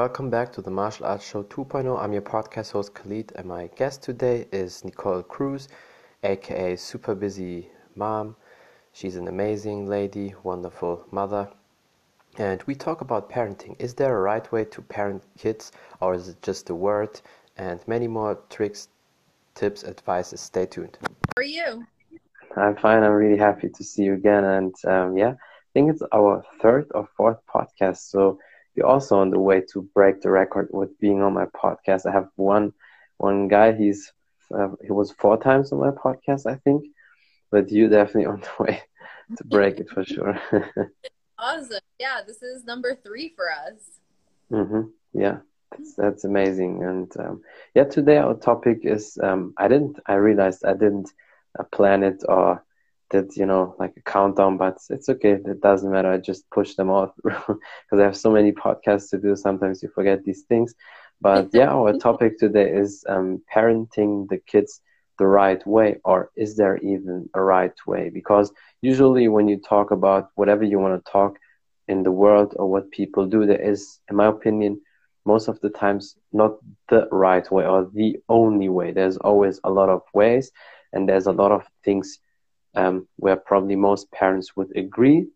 welcome back to the Martial Arts Show 2.0. I'm your podcast host Khalid, and my guest today is Nicole Cruz, aka Super Busy Mom. She's an amazing lady, wonderful mother, and we talk about parenting. Is there a right way to parent kids, or is it just a word? And many more tricks, tips, advices. Stay tuned. How are you? I'm fine. I'm really happy to see you again, and um, yeah, I think it's our third or fourth podcast. So you're also on the way to break the record with being on my podcast. I have one one guy. He's uh, he was four times on my podcast, I think, but you definitely on the way to break it for sure. awesome. Yeah, this is number three for us. Mm-hmm. Yeah, that's, that's amazing. And um, yeah, today our topic is um, I didn't I realized I didn't uh, plan it or did you know like a countdown but it's okay. It doesn't matter. I just push them off because i have so many podcasts to do. Sometimes you forget these things. But yeah our topic today is um, parenting the kids the right way or is there even a right way? Because usually when you talk about whatever you want to talk in the world or what people do there is in my opinion most of the times not the right way or the only way. There's always a lot of ways and there's a lot of things um, where probably most parents would agree.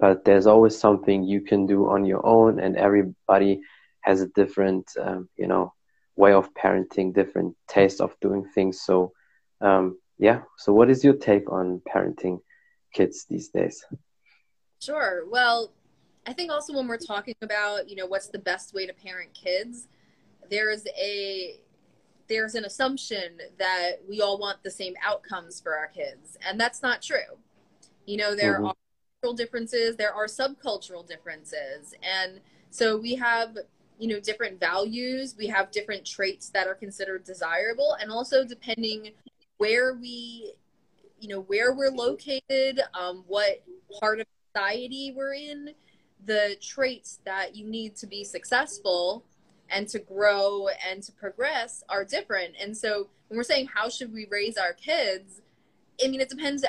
But there's always something you can do on your own, and everybody has a different, um, you know, way of parenting, different taste of doing things. So, um, yeah. So, what is your take on parenting kids these days? Sure. Well, I think also when we're talking about, you know, what's the best way to parent kids, there's a there's an assumption that we all want the same outcomes for our kids and that's not true you know there mm-hmm. are cultural differences there are subcultural differences and so we have you know different values we have different traits that are considered desirable and also depending where we you know where we're located um, what part of society we're in the traits that you need to be successful and to grow and to progress are different. And so when we're saying how should we raise our kids, I mean it depends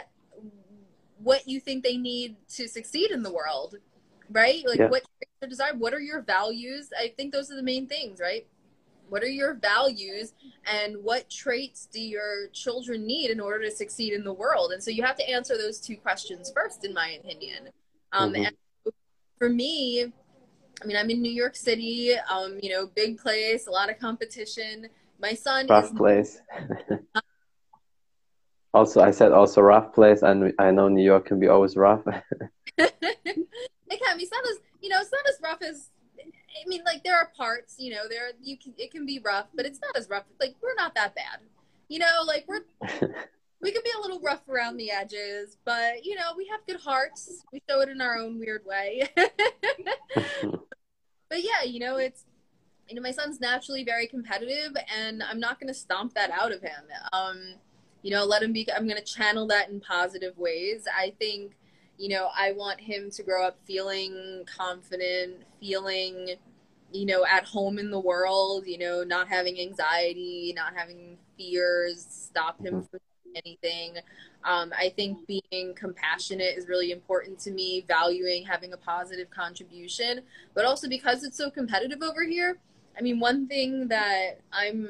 what you think they need to succeed in the world, right? Like yeah. what are desire, what are your values? I think those are the main things, right? What are your values and what traits do your children need in order to succeed in the world? And so you have to answer those two questions first, in my opinion. Um, mm-hmm. And for me, I mean, I'm in New York City, um, you know, big place, a lot of competition. My son rough is place. also, I said also rough place, and I know New York can be always rough. it can be. It's not as you know, it's not as rough as. I mean, like there are parts, you know, there you can it can be rough, but it's not as rough. Like we're not that bad, you know. Like we're we can be a little rough around the edges, but you know, we have good hearts. We show it in our own weird way. but yeah, you know, it's you know, my son's naturally very competitive and I'm not going to stomp that out of him. Um, you know, let him be I'm going to channel that in positive ways. I think, you know, I want him to grow up feeling confident, feeling you know, at home in the world, you know, not having anxiety, not having fears stop him mm-hmm. from anything. Um, I think being compassionate is really important to me, valuing having a positive contribution, but also because it's so competitive over here. I mean, one thing that I'm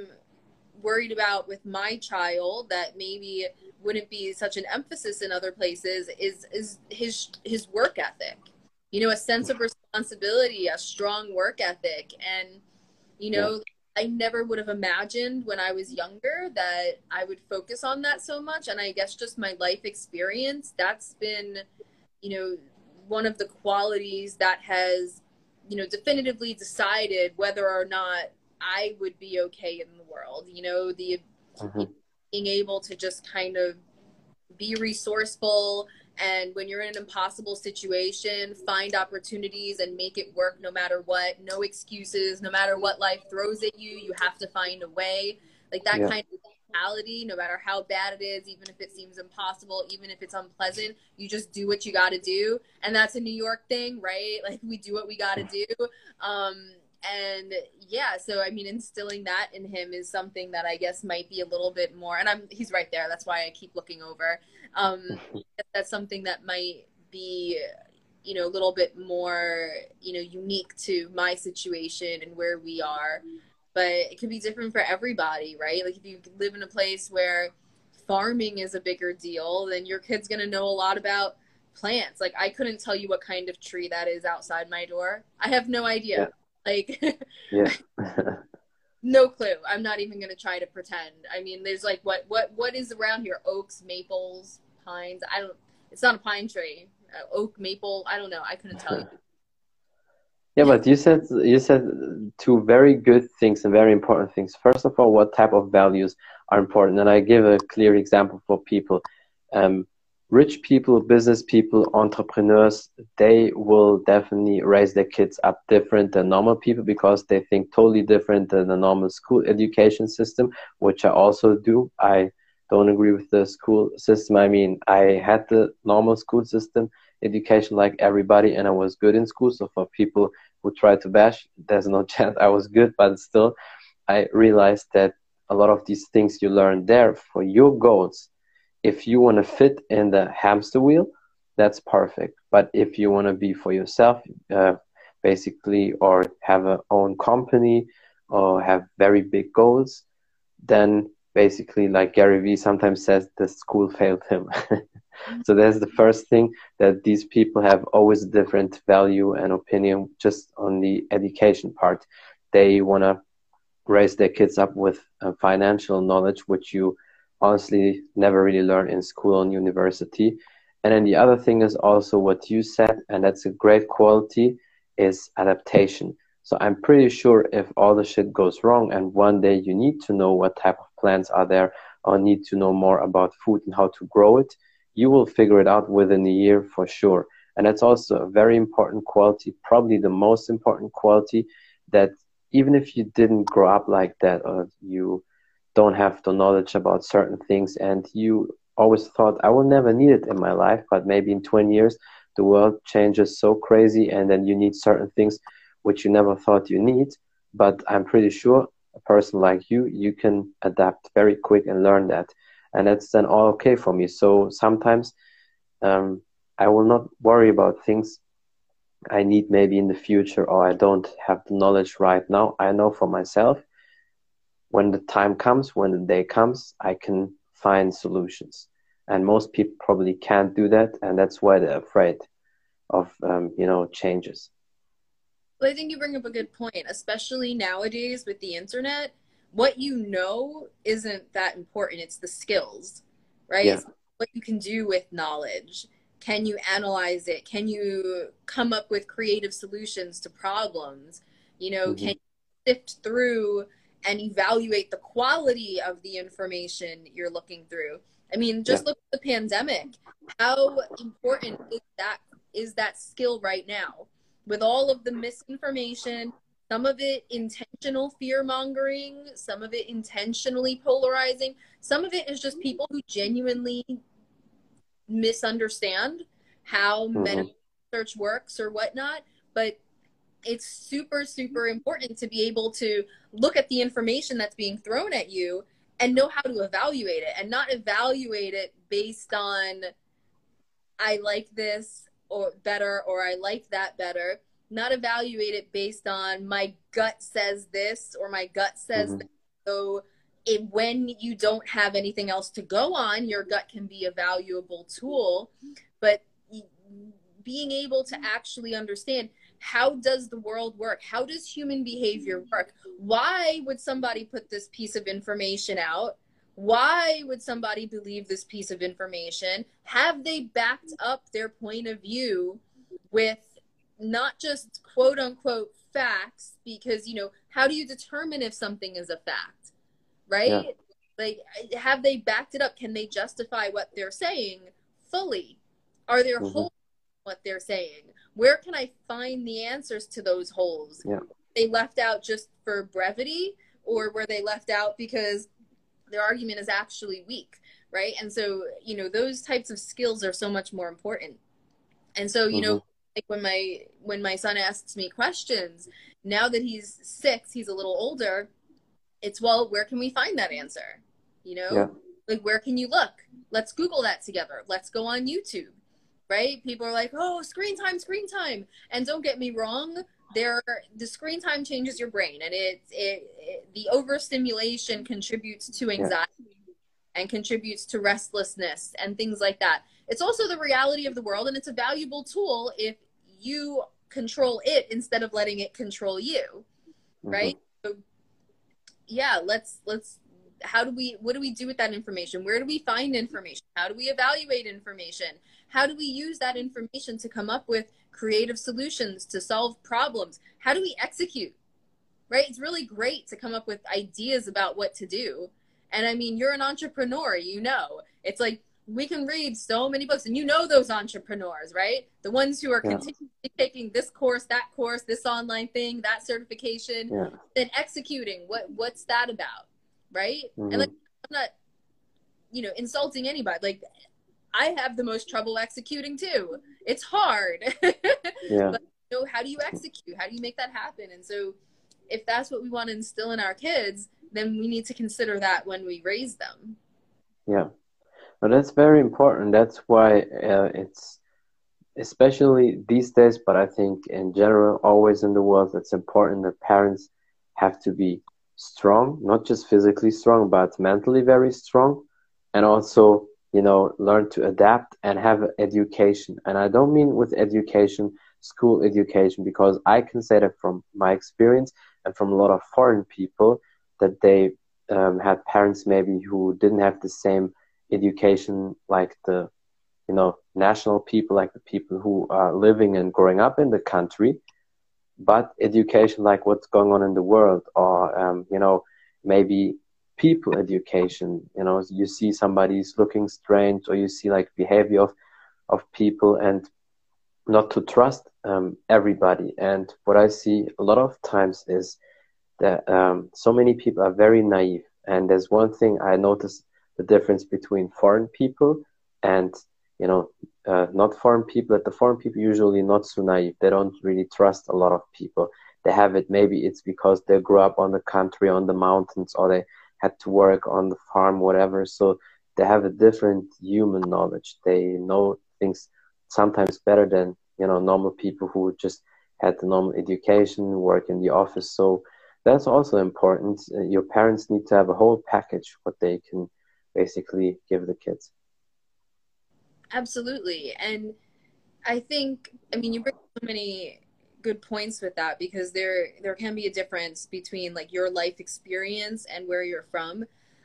worried about with my child that maybe wouldn't be such an emphasis in other places is is his his work ethic. You know, a sense of responsibility, a strong work ethic, and you know, I never would have imagined when I was younger that I would focus on that so much. And I guess just my life experience, that's been, you know, one of the qualities that has, you know, definitively decided whether or not I would be okay in the world. You know, the mm-hmm. being able to just kind of be resourceful, and when you're in an impossible situation, find opportunities and make it work no matter what. No excuses, no matter what life throws at you, you have to find a way. Like that yeah. kind of mentality, no matter how bad it is, even if it seems impossible, even if it's unpleasant, you just do what you got to do. And that's a New York thing, right? Like we do what we got to do. Um, and yeah so i mean instilling that in him is something that i guess might be a little bit more and i'm he's right there that's why i keep looking over. Um that's something that might be you know a little bit more you know unique to my situation and where we are. But it could be different for everybody right? Like if you live in a place where farming is a bigger deal then your kid's going to know a lot about plants. Like i couldn't tell you what kind of tree that is outside my door. I have no idea. Like yeah no clue i'm not even going to try to pretend i mean there's like what what what is around here oaks maples pines i don't it's not a pine tree uh, oak, maple. I don't know. I couldn't tell you. Yeah, but you said you said two very good things and very important things. First of all, what type of values are important, and I give a clear example for people. Um, rich people, business people, entrepreneurs, they will definitely raise their kids up different than normal people because they think totally different than the normal school education system, which I also do. I don't agree with the school system. I mean, I had the normal school system education like everybody, and I was good in school. So for people who try to bash, there's no chance I was good, but still, I realized that a lot of these things you learn there for your goals, if you want to fit in the hamster wheel, that's perfect. But if you want to be for yourself, uh, basically, or have a own company or have very big goals, then basically like Gary Vee sometimes says the school failed him. so that's the first thing that these people have always different value and opinion just on the education part. They want to raise their kids up with uh, financial knowledge, which you honestly never really learn in school and university. And then the other thing is also what you said, and that's a great quality, is adaptation. So I'm pretty sure if all the shit goes wrong and one day you need to know what type of plants are there or need to know more about food and how to grow it, you will figure it out within a year for sure. And that's also a very important quality, probably the most important quality that even if you didn't grow up like that or you don't have the knowledge about certain things and you always thought I will never need it in my life, but maybe in 20 years the world changes so crazy and then you need certain things which you never thought you need. But I'm pretty sure a person like you, you can adapt very quick and learn that. And that's then all okay for me. So sometimes um, I will not worry about things I need maybe in the future or I don't have the knowledge right now. I know for myself when the time comes, when the day comes, I can find solutions. And most people probably can't do that. And that's why they're afraid of, um, you know, changes. Well, I think you bring up a good point, especially nowadays with the internet. What you know isn't that important. It's the skills, right? Yeah. what you can do with knowledge. Can you analyze it? Can you come up with creative solutions to problems? You know, mm-hmm. can you sift through and evaluate the quality of the information you're looking through? I mean, just yeah. look at the pandemic. How important is that is that skill right now? with all of the misinformation, some of it intentional fear mongering, some of it intentionally polarizing, some of it is just people who genuinely misunderstand how mm-hmm. medical research works or whatnot. But it's super, super important to be able to look at the information that's being thrown at you and know how to evaluate it and not evaluate it based on I like this or better or I like that better. Not evaluate it based on my gut says this or my gut says mm-hmm. So it, when you don't have anything else to go on, your gut can be a valuable tool. But being able to actually understand how does the world work? How does human behavior work? Why would somebody put this piece of information out? Why would somebody believe this piece of information? Have they backed up their point of view with not just quote unquote facts? Because, you know, how do you determine if something is a fact? Right? Yeah. Like, have they backed it up? Can they justify what they're saying fully? Are there mm-hmm. holes in what they're saying? Where can I find the answers to those holes? Yeah. They left out just for brevity, or were they left out because their argument is actually weak right and so you know those types of skills are so much more important and so you mm-hmm. know like when my when my son asks me questions now that he's six he's a little older it's well where can we find that answer you know yeah. like where can you look let's google that together let's go on youtube right? People are like, "Oh, screen time, screen time," and don't get me wrong, there the screen time changes your brain, and it it, it the overstimulation contributes to anxiety yeah. and contributes to restlessness and things like that. It's also the reality of the world, and it's a valuable tool if you control it instead of letting it control you, mm-hmm. right? So, yeah, let's let's how do we what do we do with that information where do we find information how do we evaluate information how do we use that information to come up with creative solutions to solve problems how do we execute right it's really great to come up with ideas about what to do and i mean you're an entrepreneur you know it's like we can read so many books and you know those entrepreneurs right the ones who are yeah. continually taking this course that course this online thing that certification yeah. then executing what what's that about right? Mm-hmm. And like I'm not, you know, insulting anybody. Like I have the most trouble executing too. It's hard. yeah. But, you know, how do you execute? How do you make that happen? And so if that's what we want to instill in our kids, then we need to consider that when we raise them. Yeah. Well, that's very important. That's why uh, it's especially these days, but I think in general, always in the world, it's important that parents have to be strong, not just physically strong, but mentally very strong, and also you know learn to adapt and have education. And I don't mean with education school education because I can say that from my experience and from a lot of foreign people that they um, had parents maybe who didn't have the same education like the you know national people like the people who are living and growing up in the country but education like what's going on in the world or um, you know maybe people education you know you see somebody's looking strange or you see like behavior of of people and not to trust um, everybody and what i see a lot of times is that um, so many people are very naive and there's one thing i notice the difference between foreign people and you know uh, not foreign people, but the foreign people usually not so naive. They don't really trust a lot of people. They have it. Maybe it's because they grew up on the country, on the mountains, or they had to work on the farm, whatever. So they have a different human knowledge. They know things sometimes better than you know normal people who just had the normal education, work in the office. So that's also important. Uh, your parents need to have a whole package what they can basically give the kids. Absolutely. And I think, I mean, you bring so many good points with that because there there can be a difference between like your life experience and where you're from.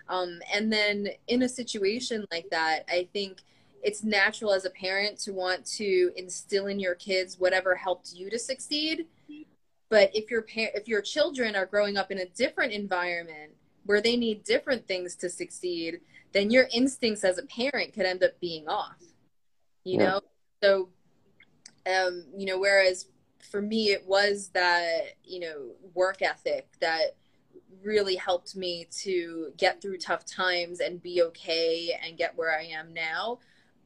Um, and then in a situation like that i think it's natural as a parent to want to instill in your kids whatever helped you to succeed. But if your par- if your children are growing up in a different environment where they need different things to succeed then your instincts as a parent could end up being off you yeah. know? So um you know whereas for me it was that you know work ethic that really helped me to get through tough times and be okay and get where I am now.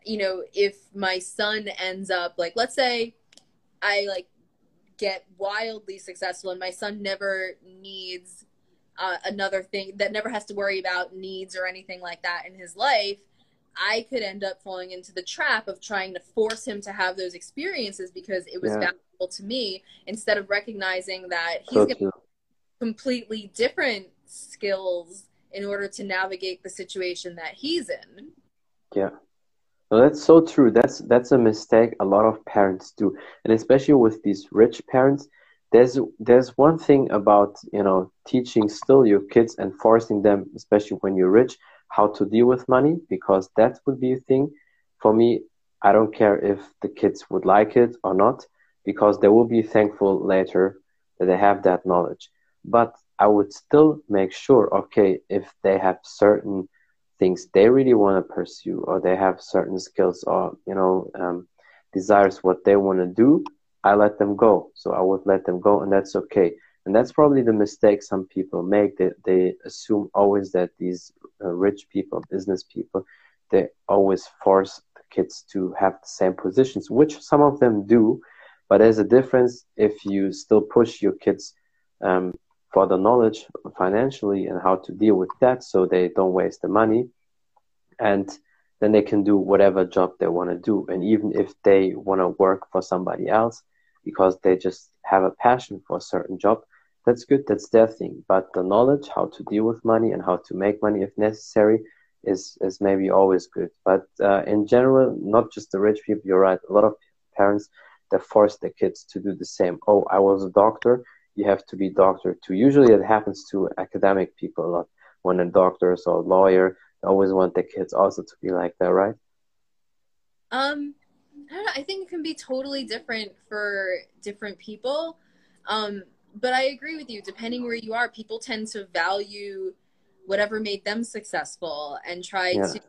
You know, if my son ends up like let's say I like get wildly successful and my son never needs uh, another thing that never has to worry about needs or anything like that in his life I could end up falling into the trap of trying to force him to have those experiences because it was yeah. valuable to me instead of recognizing that he's so going to completely different skills in order to navigate the situation that he's in. Yeah. Well, that's so true. That's that's a mistake a lot of parents do, and especially with these rich parents. There's there's one thing about you know teaching still your kids and forcing them, especially when you're rich, how to deal with money because that would be a thing. For me, I don't care if the kids would like it or not because they will be thankful later that they have that knowledge. But I would still make sure, okay, if they have certain things they really want to pursue or they have certain skills or, you know, um, desires what they want to do, I let them go. So I would let them go and that's okay. And that's probably the mistake some people make. That they assume always that these uh, rich people, business people, they always force the kids to have the same positions, which some of them do. But there's a difference if you still push your kids um, for the knowledge financially and how to deal with that so they don't waste the money. And then they can do whatever job they want to do. And even if they want to work for somebody else because they just have a passion for a certain job, that's good. That's their thing. But the knowledge how to deal with money and how to make money if necessary is is maybe always good. But uh, in general, not just the rich people. You're right. A lot of parents they force their kids to do the same. Oh, I was a doctor. You have to be doctor too. Usually, it happens to academic people a lot. When a doctor or a lawyer, they always want their kids also to be like that, right? Um, I know. I think it can be totally different for different people. Um, but I agree with you. Depending where you are, people tend to value whatever made them successful and try yeah. to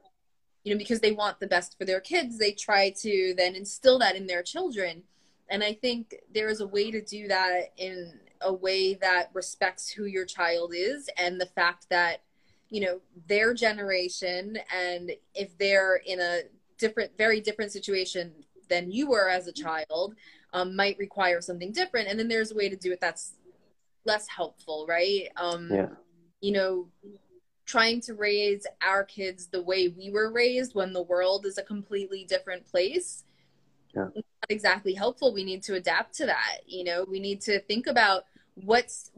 you know because they want the best for their kids they try to then instill that in their children and i think there is a way to do that in a way that respects who your child is and the fact that you know their generation and if they're in a different very different situation than you were as a child um, might require something different. And then there's a way to do it that's less helpful right? Um, yeah. you know trying to raise our kids the way we were raised when the world is a completely different place. Yeah. not exactly helpful. We need to adapt to that you know? We need to think about what's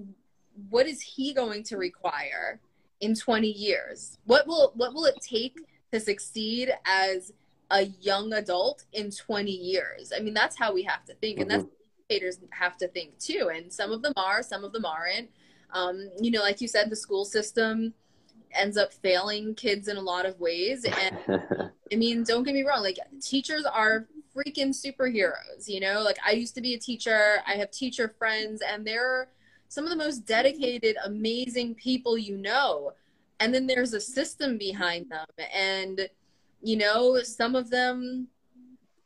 what is he going to require in 20 years? What will what will it take to succeed as a young adult in 20 years i mean that's how we have to think and mm-hmm. that's educators have to think too and some of them are some of them aren't um, you know like you said the school system ends up failing kids in a lot of ways. And I mean, don't get me wrong, like teachers are freaking superheroes, you know? Like I used to be a teacher, I have teacher friends, and they're some of the most dedicated, amazing people you know. And then there's a system behind them. And, you know, some of them,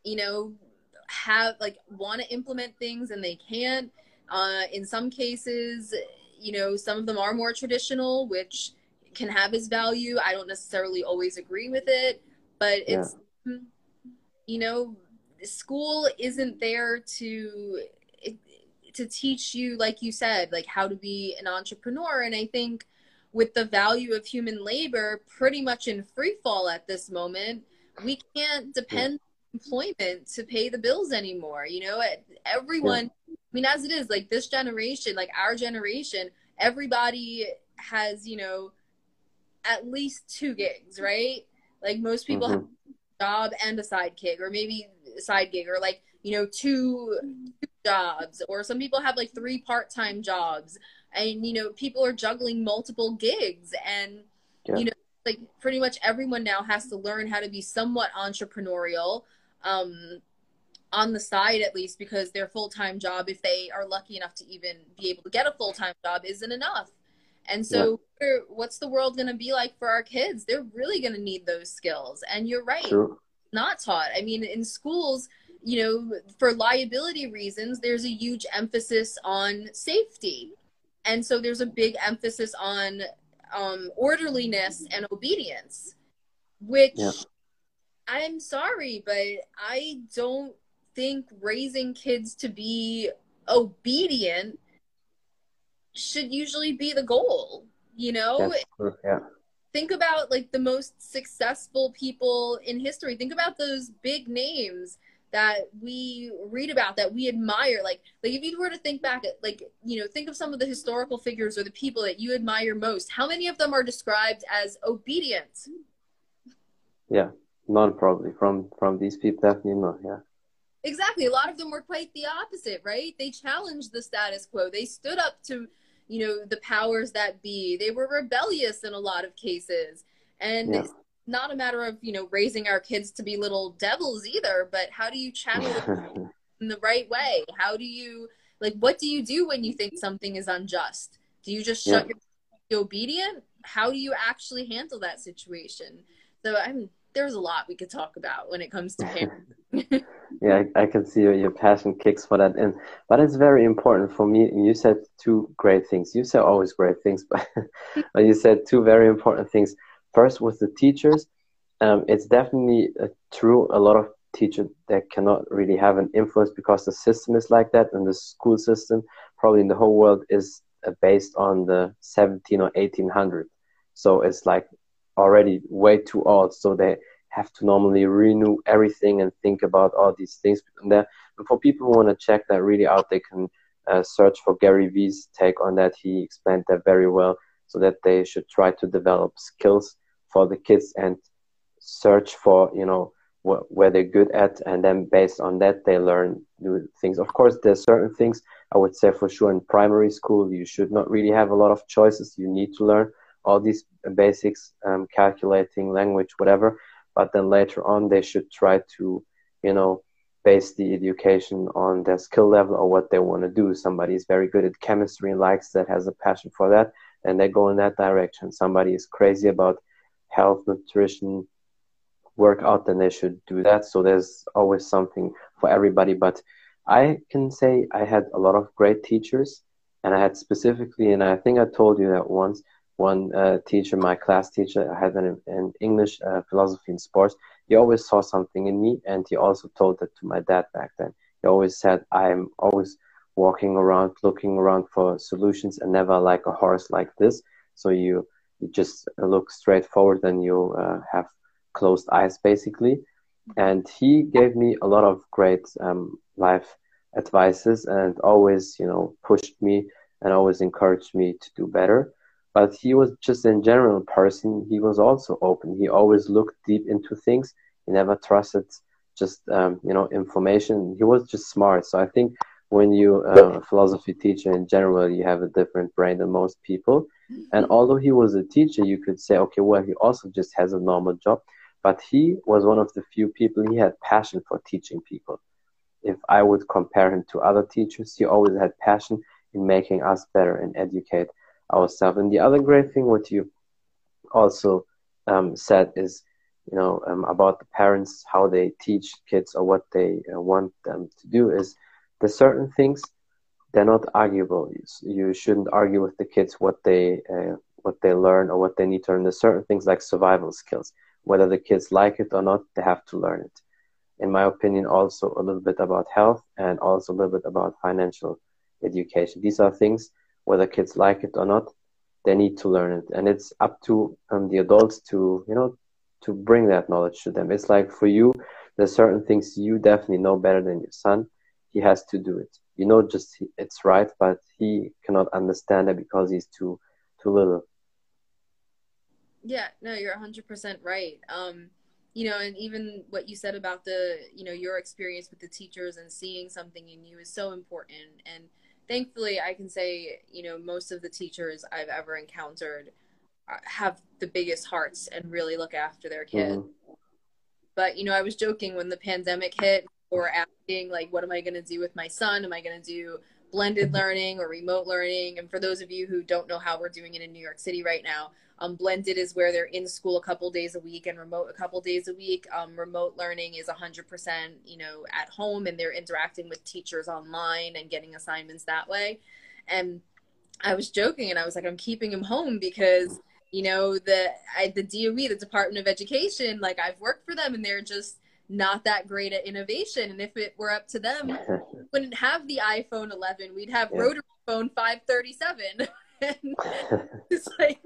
you know, have like want to implement things and they can't. Uh, in some cases, you know, some of them are more traditional, which can have its value. I don't necessarily always agree with it, but it's yeah. you know, school isn't there to to teach you like you said, like how to be an entrepreneur and I think with the value of human labor pretty much in free fall at this moment, we can't depend yeah. employment to pay the bills anymore. You know, everyone yeah. I mean as it is like this generation, like our generation, everybody has, you know, at least two gigs, right? Like most people mm-hmm. have a job and a side gig, or maybe a side gig, or like you know two, two jobs, or some people have like three part-time jobs, and you know people are juggling multiple gigs, and yeah. you know like pretty much everyone now has to learn how to be somewhat entrepreneurial. Um, on the side at least because their full-time job if they are lucky enough to even be able to get a full-time job isn't enough and so, yeah. what's the world going to be like for our kids? They're really going to need those skills. And you're right, sure. not taught. I mean, in schools, you know, for liability reasons, there's a huge emphasis on safety. And so, there's a big emphasis on um, orderliness and obedience, which yeah. I'm sorry, but I don't think raising kids to be obedient should usually be the goal you know yeah. think about like the most successful people in history think about those big names that we read about that we admire like like if you were to think back at like you know think of some of the historical figures or the people that you admire most how many of them are described as obedient? Yeah none probably. From from these people definitely not yeah. Exactly a lot of them were quite the opposite right? They challenged the status quo. They stood up to you know the powers that be. They were rebellious in a lot of cases. And yeah. Not a matter of you know raising our kids to be little devils either but how do you channel in the right way? How do you like what do you do when you think something is unjust? Do you just shut yeah. your obedient? How do you actually handle that situation? So i'm there's a lot we could talk about when it comes to parenting. Yeah I, I, can see your, your passion kicks for that. And but it's very important for me. You said two great things. You say always great things but, but you said two very important things first with the teachers um, it's definitely uh, true a lot of teachers that cannot really have an influence because the system is like that and the school system probably in the whole world is uh, based on the 17 or 1800 so it's like already way too old so they have to normally renew everything and think about all these things. And, and for people who want to check that really out, they can uh, search for Gary Vee's take on that. He explained that very well, so that they should try to develop skills for the kids and search for you know wh- where they're good at, and then based on that they learn new things. Of course, there's certain things I would say for sure in primary school you should not really have a lot of choices. You need to learn all these basics, um, calculating, language, whatever. But then later on, they should try to, you know, base the education on their skill level or what they want to do. Somebody is very good at chemistry and likes that, has a passion for that, and they go in that direction. Somebody is crazy about health, nutrition, workout, then they should do that. So there's always something for everybody. But I can say I had a lot of great teachers, and I had specifically, and I think I told you that once, one uh, teacher, my class teacher, I had an, an English uh, philosophy and sports. He always saw something in me, and he also told that to my dad back then. He always said, "I'm always walking around, looking around for solutions, and never like a horse like this." So you you just look straight forward, and you uh, have closed eyes, basically. And he gave me a lot of great um, life advices, and always, you know, pushed me and always encouraged me to do better. But he was just in general person. He was also open. He always looked deep into things. He never trusted just um, you know information. He was just smart. So i think when you uh, a philosophy teacher in general you have a different brain than most people and although he was a teacher you could say okay well he also just has a normal job but he was one of the few people he had passion for teaching people if i would compare him to other teachers he always had passion in making us better and educate ourselves. And the other great thing, what you also um, said, is you know um, about the parents, how they teach kids or what they uh, want them to do. Is the certain things they're not arguable. You, shouldn't argue with the kids what they uh, what they learn or what they need to learn. There's certain things like survival skills. Whether the kids like it or not, they have to learn it. In my opinion, also a little bit about health and also a little bit about financial education. These are things whether kids like it or not, they need to learn it, and it's up to um, the adults to you know to bring that knowledge to them. It's like for you, there's certain things you definitely know better than your son. He has to do it. You know, just it's right, but he cannot understand it because he's too too little. Yeah, no, you're 100% right. Um, you know, and even what you said about the, you know, your experience with the teachers and seeing something in you is so important. And thankfully i can say you know most of the teachers i've ever encountered uh, have the biggest hearts and really look after their kids mm-hmm. but you know i was joking when the pandemic hit or asking like what am i going to do with my son am i going to do blended learning or remote learning and for those of you who don't know how we're doing it in new york city right now um, blended is where they're in school a couple days a week and remote a couple days a week. Um, remote learning is 100%, you know, at home and they're interacting with teachers online and getting assignments that way. And I was joking and I was like, I'm keeping him home because, you know, the I, the DOE, the Department of Education, like I've worked for them and they're just not that great at innovation. And if it were up to them, we wouldn't have the iPhone 11. We'd have yeah. rotary phone 537. and it's like,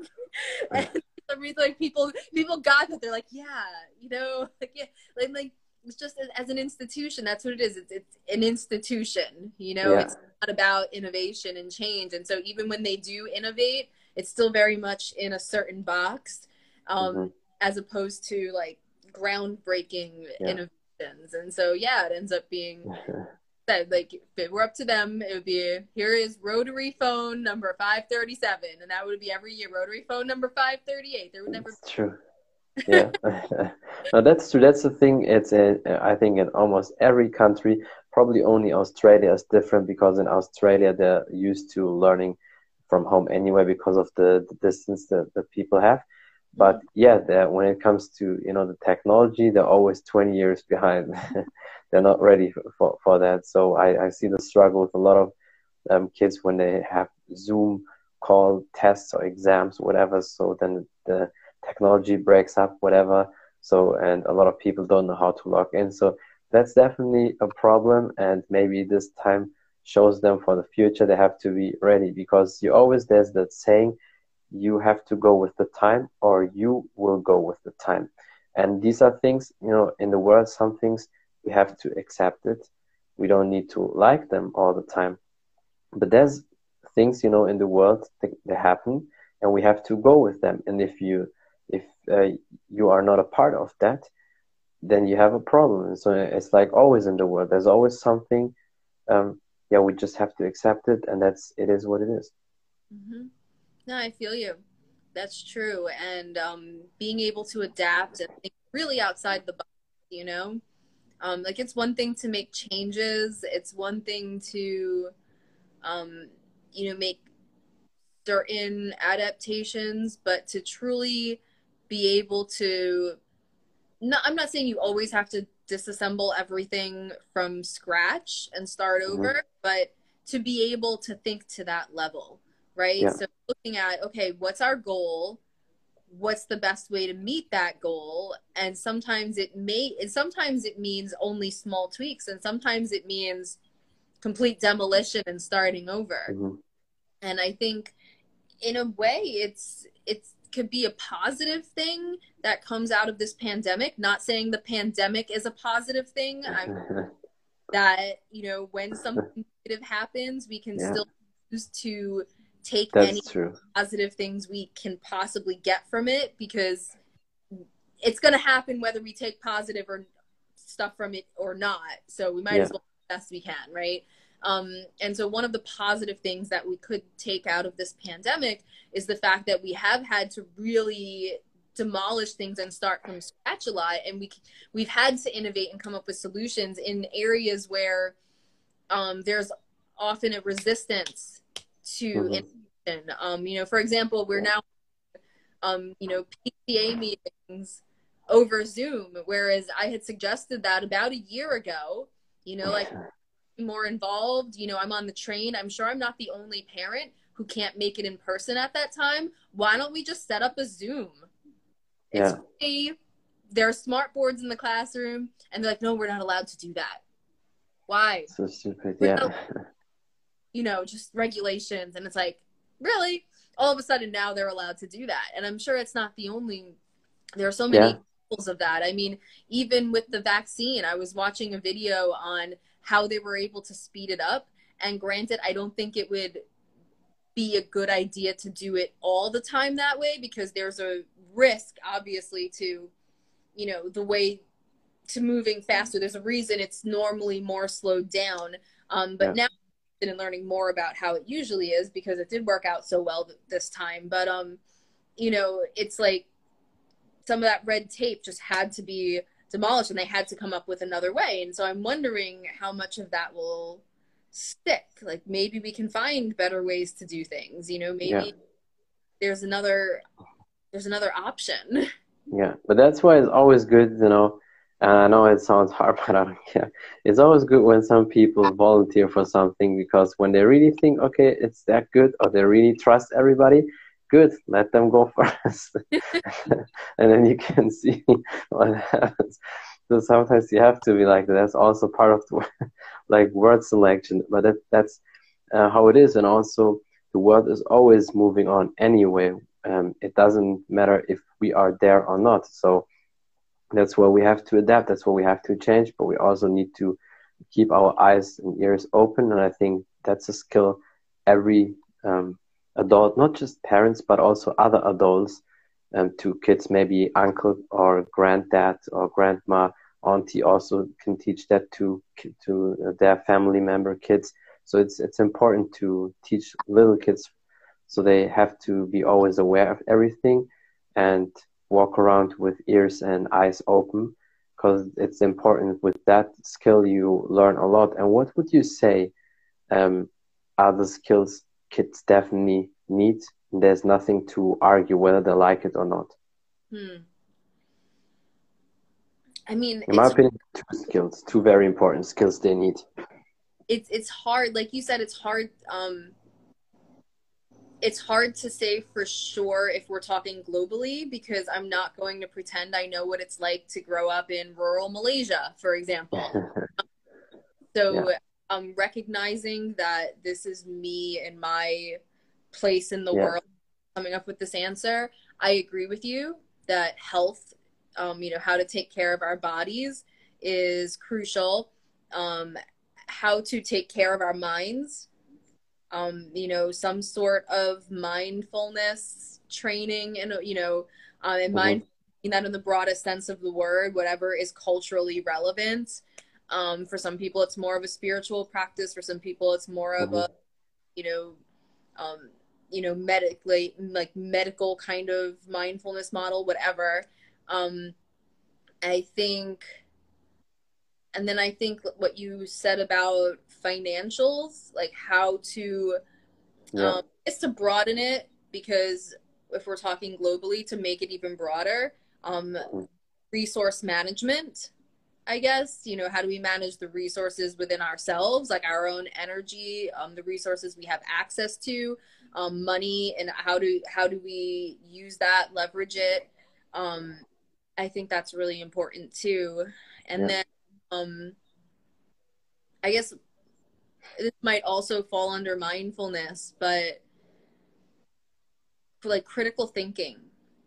and some reason, like people, people got that. They're like, yeah, you know, like yeah, like like it's just as an institution. That's what it is. It's it's an institution. You know, yeah. it's not about innovation and change. And so even when they do innovate, it's still very much in a certain box, um, mm-hmm. as opposed to like groundbreaking yeah. innovations. And so yeah, it ends up being said like if it were up to them it would be here is rotary phone number 537 and that would be every year rotary phone number 538 there would never that's true. Yeah. No that's true. That's the thing. It's a, i think in almost every country probably only australia is different because in australia they're used to learning from home anyway because of the, the distance that, that people have but yeah when it comes to you know the technology they're always 20 years behind. They're not ready for, for that. So I, I see the struggle with a lot of um, kids when they have zoom call tests or exams whatever. So then the technology breaks up whatever. So and a lot of people don't know how to log in. So that's definitely a problem. And maybe this time shows them for the future they have to be ready because you always there's that saying you have to go with the time or you will go with the time. And these are things you know in the world some things we have to accept it. We don't need to like them all the time. But there's things you know in the world that, that happen and we have to go with them. And if you if uh, you are not a part of that then you have a problem. So it's like always in the world. There's always something um, yeah we just have to accept it and that's it is what it is. Mm-hmm. No i feel you. That's true and um, being able to adapt and think really outside the box you know? Um, like it's one thing to make changes it's one thing to um, you know make certain adaptations but to truly be able to not, i'm not saying you always have to disassemble everything from scratch and start mm-hmm. over but to be able to think to that level right yeah. so looking at okay what's our goal what's the best way to meet that goal and sometimes it may and sometimes it means only small tweaks and sometimes it means complete demolition and starting over mm-hmm. and i think in a way it's it's could be a positive thing that comes out of this pandemic not saying the pandemic is a positive thing i'm that you know when something negative happens we can yeah. still use to take That's any true. positive things we can possibly get from it because it's going to happen whether we take positive or stuff from it or not. So we might yeah. as well do the best we can, right? Um, and so one of the positive things that we could take out of this pandemic is the fact that we have had to really demolish things and start from scratch a lot and we we've had to innovate and come up with solutions in areas where um, there's often a resistance to mm-hmm. Um, you know, for example, we're now, um, you know, PTA meetings over Zoom, whereas I had suggested that about a year ago. You know, like more involved. You know, I'm on the train. I'm sure I'm not the only parent who can't make it in person at that time. Why don't we just set up a Zoom? It's yeah. free. There are smart boards in the classroom, and they're like, "No, we're not allowed to do that." Why? So stupid. yeah you know, just regulations. And it's like, really? All of a sudden now they're allowed to do that. And I'm sure it's not the only, there are so many yeah. examples of that. I mean, even with the vaccine, I was watching a video on how they were able to speed it up. And granted, I don't think it would be a good idea to do it all the time that way because there's a risk, obviously, to, you know, the way to moving faster. There's a reason it's normally more slowed down. Um, but yeah. now in learning more about how it usually is because it did work out so well th- this time. But um, you know, it's like some of that red tape just had to be demolished, and they had to come up with another way. And so I'm wondering how much of that will stick. Like maybe we can find better ways to do things. You know, maybe yeah. there's another there's another option. Yeah, but that's why it's always good, you know I know it sounds hard, but I don't care. It's always good when some people volunteer for something because when they really think, okay, it's that good, or they really trust everybody, good, let them go first. and then you can see what happens. So sometimes you have to be like, that's also part of the like word selection, but that, that's uh, how it is. And also, the world is always moving on anyway. Um, it doesn't matter if we are there or not. So, that's where we have to adapt. That's where we have to change but we also need to keep our eyes and ears open. And i think that's a skill every um, adult not just parents but also other adults um, to kids maybe uncle or granddad or grandma auntie also can teach that to to their family member kids. So it's it's important to teach little kids so they have to be always aware of everything and walk around with ears and eyes open because it's important with that skill you learn a lot. And what would you say um, are the skills kids definitely need? There's nothing to argue whether they like it or not. Hmm. i mean in my opinion two skills two very important skills they need. It's it's hard like you said it's hard um it's hard to say for sure if we're talking globally because I'm not going to pretend I know what it's like to grow up in rural Malaysia, for example. so yeah. um, recognizing that this is me and my place in the yeah. world coming up with this answer, I agree with you that health um, you know, how to take care of our bodies is crucial. Um, how to take care of our minds. Um, you know, some sort of mindfulness training, and you know, um, and mm-hmm. mind that in the broadest sense of the word, whatever is culturally relevant. Um, for some people, it's more of a spiritual practice. For some people, it's more of mm-hmm. a, you know, um, you know, medically like medical kind of mindfulness model, whatever. Um, I think, and then I think what you said about financials, like how to, yeah. um, is to broaden it because if we're talking globally, to make it even broader, um, resource management. I guess you know how do we manage the resources within ourselves, like our own energy, um, the resources we have access to, um, money, and how do how do we use that, leverage it. Um, I think that's really important too. And yeah. then um I guess this might also fall under mindfulness, but like critical thinking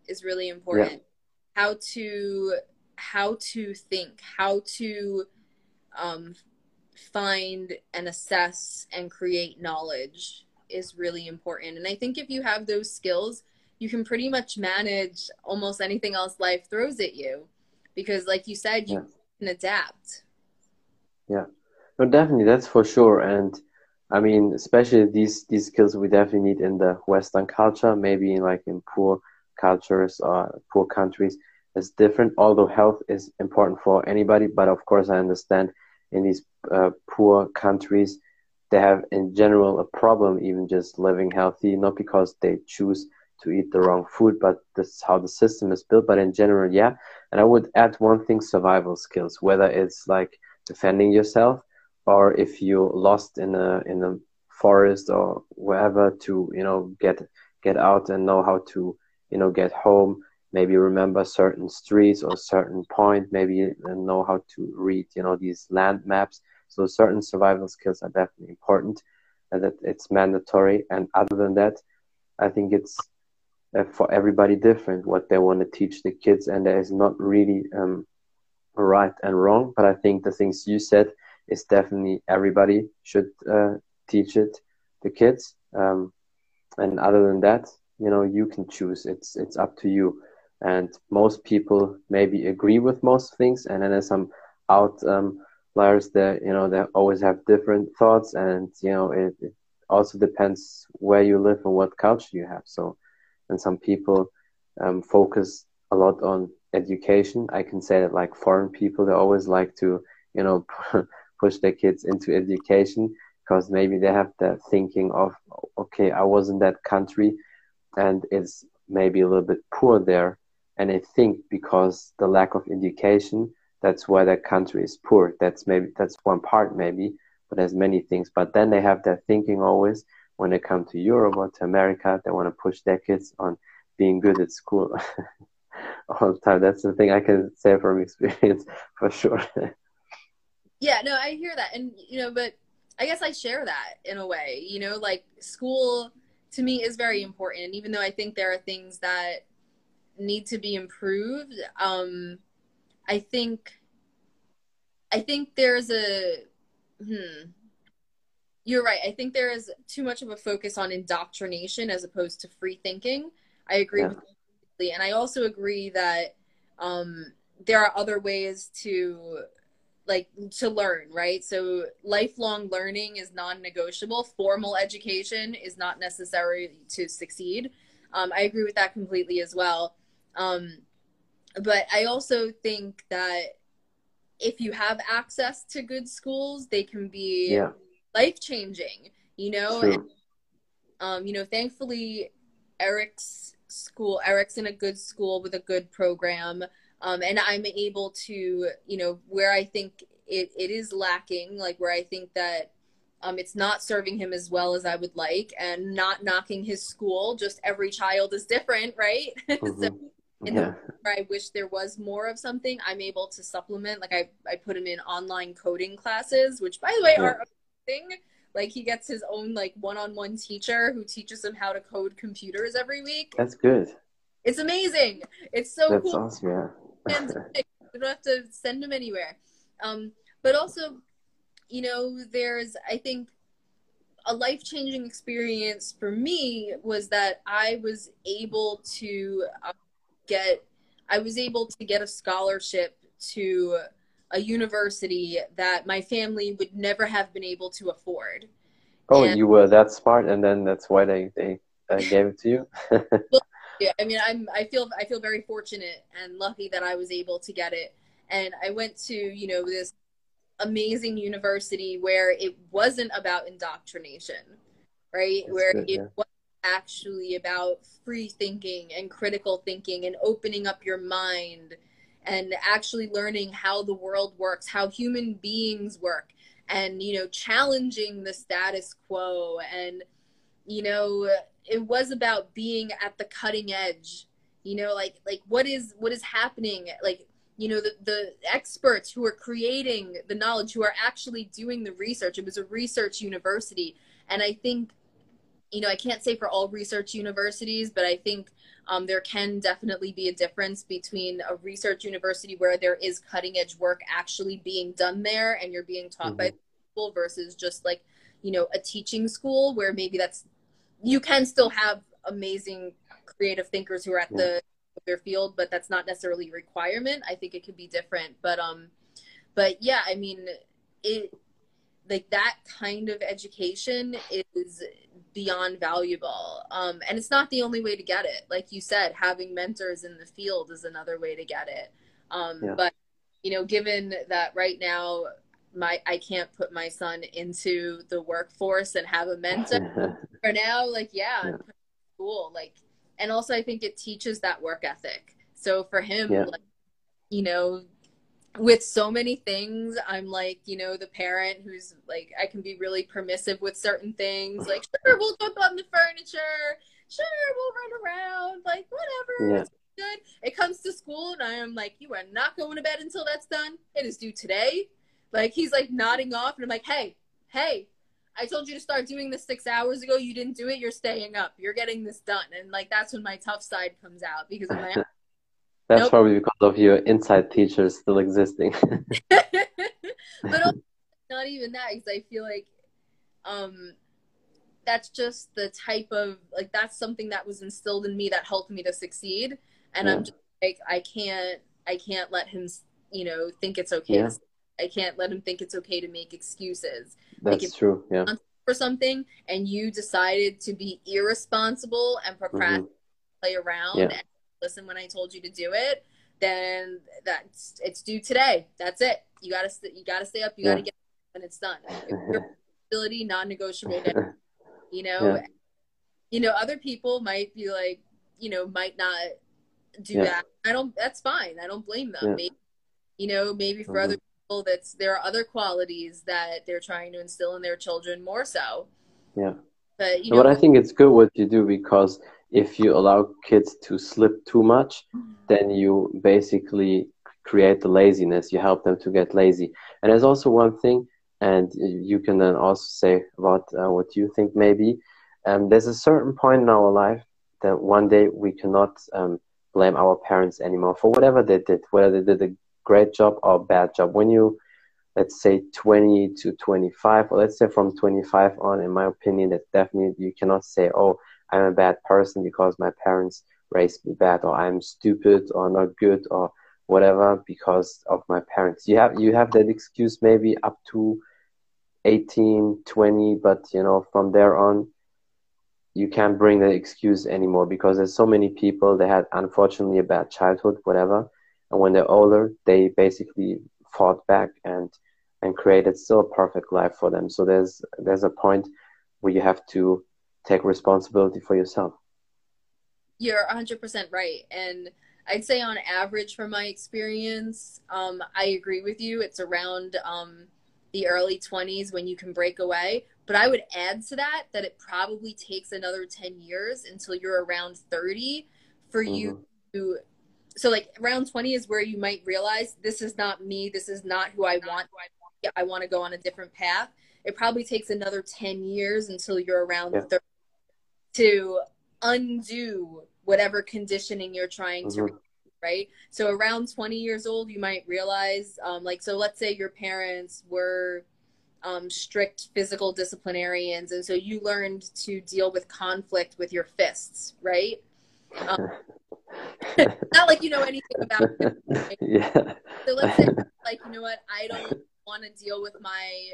is really important. Yeah. How to how to think, how to um find and assess and create knowledge is really important. And I think if you have those skills, you can pretty much manage almost anything else life throws at you because like you said you yeah. can adapt yeah no definitely that's for sure and i mean especially these these skills we definitely need in the western culture maybe in like in poor cultures or poor countries it's different although health is important for anybody but of course i understand in these uh, poor countries they have in general a problem even just living healthy not because they choose to eat the wrong food, but this is how the system is built. But in general, yeah. And I would add one thing: survival skills. Whether it's like defending yourself, or if you lost in a in a forest or wherever, to you know get get out and know how to you know get home. Maybe remember certain streets or certain point. Maybe know how to read you know these land maps. So certain survival skills are definitely important, and that it's mandatory. And other than that, I think it's uh, for everybody different what they want to teach the kids and there is not really um, right and wrong but i think the things you said is definitely everybody should uh, teach it the kids um, and other than that you know you can choose. It's it's up to you. And most people maybe agree with most things and then there's some outliers um, that you know they always have different thoughts and you know it, it also depends where you live and what culture you have. So and some people um, focus a lot on education. I can say that like foreign people, they always like to, you know, push their kids into education because maybe they have that thinking of, okay, I was in that country and it's maybe a little bit poor there. And I think because the lack of education, that's why that country is poor. That's maybe, that's one part maybe, but there's many things. But then they have that thinking always when they come to Europe or to America, they want to push their kids on being good at school all the time. That's the thing I can say from experience for sure. Yeah, no, I hear that. And, you know, but I guess I share that in a way, you know, like school to me is very important. And even though I think there are things that need to be improved, um, I think, I think there's a, hmm, you're right. I think there is too much of a focus on indoctrination as opposed to free thinking. I agree yeah. with you. And I also agree that um, there are other ways to like to learn, right? So lifelong learning is non-negotiable. Formal education is not necessary to succeed. Um, I agree with that completely as well. Um, but I also think that if you have access to good schools, they can be yeah life changing, you know? And, um, you know, thankfully, Eric's school, Eric's in a good school with a good program. Um, and I'm able to, you know, where I think it, it is lacking, like where I think that um, it's not serving him as well as I would like, and not knocking his school. Just every child is different, right? Mm-hmm. so, in yeah. the I wish there was more of something, I'm able to supplement. Like I, I put him in online coding classes, which by the way yeah. are thing. Like he gets his own like one-on-one teacher who teaches him how to code computers every week. That's good. It's amazing. It's so That's cool. awesome, yeah. Pandemic. we don't have to send them anywhere. Um, but also, you know, there's I think a life changing experience for me was that I was able to uh, get I was able to get a scholarship to a university that my family would never have been able to afford. Oh, and, you were that smart, and then that's why they they uh, gave it to you. well, yeah, I mean, I'm I feel I feel very fortunate and lucky that I was able to get it. And I went to you know this amazing university where it wasn't about indoctrination, right? That's where good, it yeah. was actually about free thinking and critical thinking and opening up your mind and actually learning how the world works, how human beings work, and you know, challenging the status quo. And you know, it was about being at the cutting edge. You know, like like what is what is happening? Like you know the, the experts who are creating the knowledge who are actually doing the research it was a research university and i think you know i can't say for all research universities but i think um, there can definitely be a difference between a research university where there is cutting edge work actually being done there and you're being taught mm-hmm. by people versus just like you know a teaching school where maybe that's you can still have amazing creative thinkers who are at the their field but that's not necessarily a requirement. I think it could be different but um but yeah i mean it like that kind of education is beyond valuable. Um, and it's not the only way to get it. Like you said having mentors in the field is another way to get it. Um, yeah. but you know given that right now my i can't put my son into the workforce and have a mentor. For now like yeah, yeah. cool like and also i think it teaches that work ethic. So for him yeah. like, you know with so many things i'm like you know the parent who's like i can be really permissive with certain things like sure we'll jump on the furniture. Sure we'll run around. Like whatever. Yeah. good. It comes to school and i am like you are not going to bed until that's done. It is due today like he's like nodding off and i'm like hey hey I told you to start doing this six hours ago. You didn't do it. You're staying up. You're getting this done. And like that's when my tough side comes out because of my. that's nope. probably because of your inside teachers still existing. but also, not even that, because I feel like, um, that's just the type of like that's something that was instilled in me that helped me to succeed, and yeah. I'm just like I can't I can't let him you know think it's okay yeah. I can't let him think it's okay to make excuses. That's like true. Yeah. For something, and you decided to be irresponsible and procrastinate, mm-hmm. play around, yeah. and listen when I told you to do it, then that's it's due today. That's it. You gotta you gotta stay up. You yeah. gotta get when it's done. ability non-negotiable. you know, yeah. you know, other people might be like, you know, might not do that. I don't. That's fine. I don't blame them. Maybe, you know, maybe for mm-hmm. other that's there are other qualities that they're trying to instill in their children more so. Yeah. But you know, but I think it's good what you do because if you allow kids to slip too much, then you basically create the laziness. You help them to get lazy. And there's also one thing, and you can then also say about uh, what you think maybe. Um, there's a certain point in our life that one day we cannot um, blame our parents anymore for whatever they did, whether they did a great job or bad job. When you, let's say 20 to 25, or let's say from 25 on, in my opinion, that definitely you cannot say, oh, I'm a bad person because my parents raised me bad, or I'm stupid or not good or whatever because of my parents. You have you have that excuse maybe up to 18, 20, but you know from there on you can't bring that excuse anymore because there's so many people that had unfortunately a bad childhood, whatever, and when they're older they basically fought back and and created still a perfect life for them. So there's there's a point where you have to take responsibility for yourself. You're 100% right. And i'd say on average from my experience um, i agree with you. It's around um, the early 20s when you can break away. But i would add to that that it probably takes another 10 years until you're around 30 for mm-hmm. you to so like round 20 is where you might realize this is not me this is not who i want i want to go on a different path it probably takes another 10 years until you're around yeah. 30 to undo whatever conditioning you're trying mm-hmm. to right? So around 20 years old, you might realize, um, like, so let's say your parents were um, strict physical disciplinarians, and so you learned to deal with conflict with your fists, right? Um, not like you know anything about it. Right? Yeah. So let's say, like, you know what, I don't want to deal with my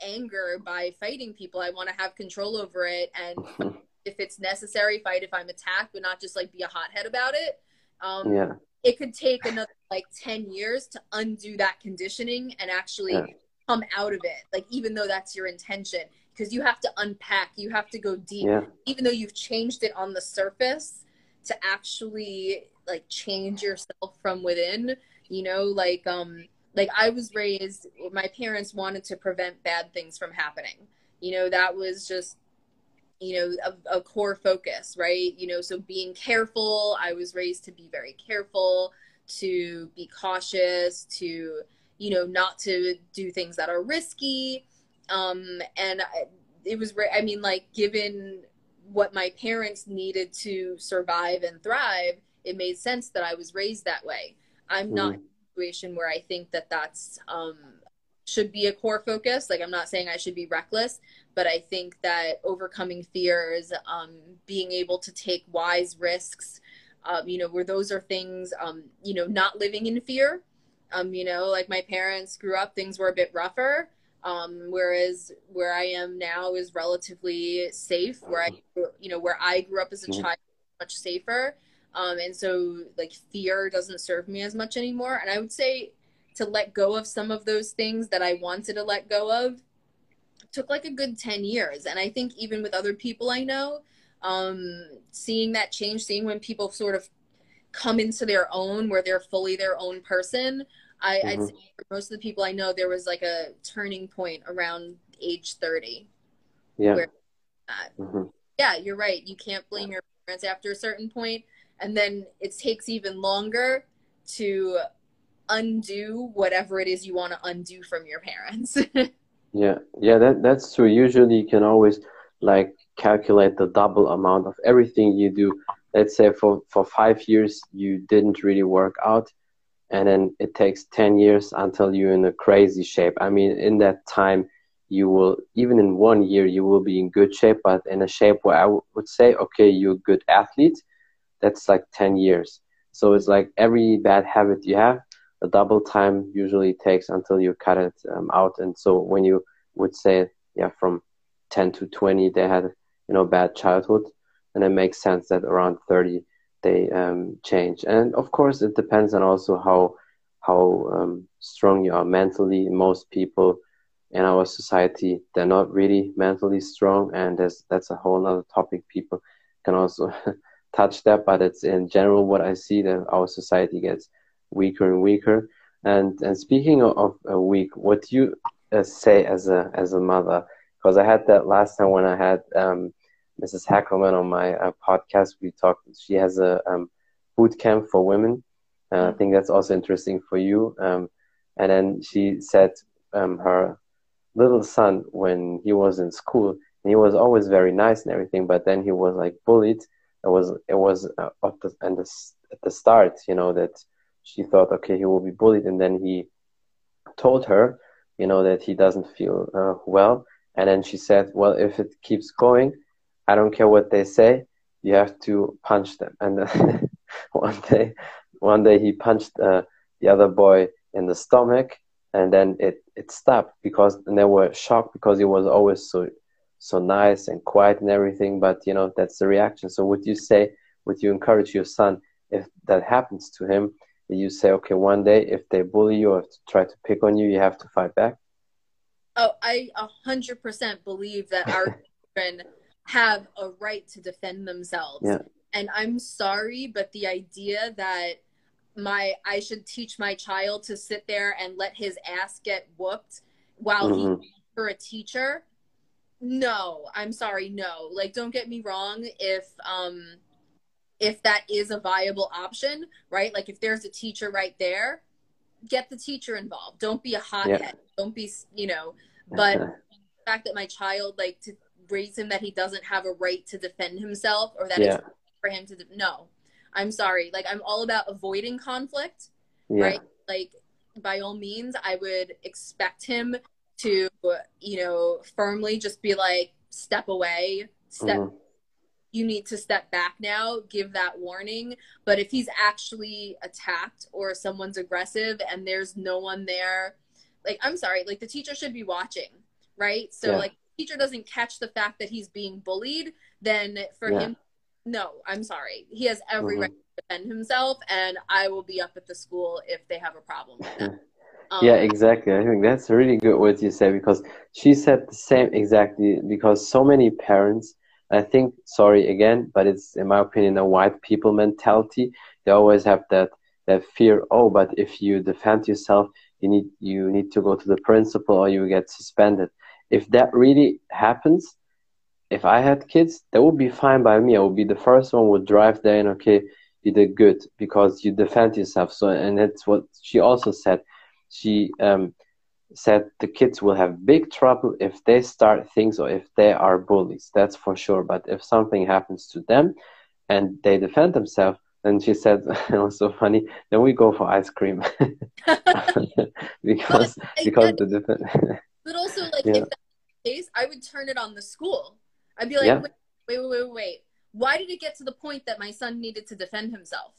anger by fighting people. I want to have control over it, and if it's necessary, fight if I'm attacked, but not just like be a hothead about it. Um, Yeah. it could take another like 10 years to undo that conditioning and actually Yeah. come out of it like even though that's your intention because you have to unpack you have to go deep Yeah. even though you've changed it on the surface to actually like change yourself from within you know? Like um like i was raised my parents wanted to prevent bad things from happening. You know that was just you know a, a core focus right? You know so being careful i was raised to be very careful to be cautious to you know not to do things that are risky. Um and I, it was i mean like given what my parents needed to survive and thrive it made sense that i was raised that way i'm not in a situation where i think that that's um should be a core focus like i'm not saying i should be reckless but I think that overcoming fears, um, being able to take wise risks, um, you know, where those are things, um, you know, not living in fear. Um, you know, like my parents grew up, things were a bit rougher. Um, whereas where I am now is relatively safe. Where I, you know, where I grew up as a Mhm. child, much safer. Um, and so like fear doesn't serve me as much anymore. And I would say to let go of some of those things that I wanted to let go of took like a good 10 years and i think even with other people i know um seeing that change seeing when people sort of come into their own where they're fully their own person i i'd Mhm. say for most of the people i know there was like a turning point around age 30 Yeah. Where- uh, Mhm. yeah you're right you can't blame your parents after a certain point and then it takes even longer to undo whatever it is you want to undo from your parents Yeah, yeah, that that's true. Usually you can always like calculate the double amount of everything you do. Let's say for for five years you didn't really work out, and then it takes 10 years until you're in a crazy shape. I mean, in that time you will even in one year you will be in good shape, but in a shape where I would say, okay, you're a good athlete, that's like 10 years. So it's like every bad habit you have the double time usually takes until you cut it um, out. And so when you would say, yeah, from 10 to 20, they had, you know, bad childhood, and it makes sense that around 30 they um, change. And of course, it depends on also how how um, strong you are mentally. Most people in our society they're not really mentally strong, and that's a whole other topic. People can also touch that, but it's in general what I see that our society gets weaker and weaker. And and speaking of, of a weak, what do you uh, say as a as a mother? Because I had that last time when I had um, Mrs. Hackelman on my uh, podcast. We talked. She has a um, boot camp for women. Uh, I think that's also interesting for you. Um, and then she said um, her little son when he was in school, and he was always very nice and everything, but then he was like bullied. It was it was uh, at the the, at the start, you know that she thought, okay, he will be bullied, and then he told her, you know, that he doesn't feel uh, well, and then she said, well, if it keeps going, I don't care what they say, you have to punch them. And uh, one day, one day he punched uh, the other boy in the stomach, and then it it stopped because and they were shocked because he was always so so nice and quiet and everything. But you know, that's the reaction. So would you say, would you encourage your son if that happens to him? you say, okay, one day if they bully you or try to pick on you, you have to fight back? Oh, I a hundred percent believe that our children have a right to defend themselves. Yeah. And I'm sorry, but the idea that my I should teach my child to sit there and let his ass get whooped while Mhm. he for a teacher, no, I'm sorry, no. Like don't get me wrong, if um if that is a viable option, right? Like if there's a teacher right there, get the teacher involved. Don't be a hothead. Don't be, you know, but the fact that my child like to him that he doesn't have a right to defend himself or that Yeah. it's for him to de- no I'm sorry. Like I'm all about avoiding conflict, yeah. right? Like by all means, I would expect him to, you know, firmly just be like, step away, step. Mm-hmm. You need to step back now, give that warning. But if he's actually attacked or someone's aggressive and there's no one there, like, I'm sorry, like the teacher should be watching, right? So, yeah. like, teacher doesn't catch the fact that he's being bullied, then for yeah. him, no, I'm sorry. He has every mm-hmm. right to defend himself, and I will be up at the school if they have a problem with that. Um, yeah, exactly. I think that's really good what you say because she said the same exactly because so many parents, I think, sorry again, but it's in my opinion a white people mentality. They always have that that fear. Oh, but if you defend yourself, you need you need to go to the principal or you get suspended. If that really happens, if I had kids, that would be fine by me. I would be the first one would drive there and okay, you did good because you defend yourself. So and that's what she also said. She um, said the kids will have big trouble if they start things or if they are bullies. That's for sure. But if something happens to them and they defend themselves, and she said it was so funny. Then we go for ice cream because because the different. But also, like yeah. if that's the case, I would turn it on the school. I'd be like, yeah. wait, wait, wait, wait, wait. Why did it get to the point that my son needed to defend himself?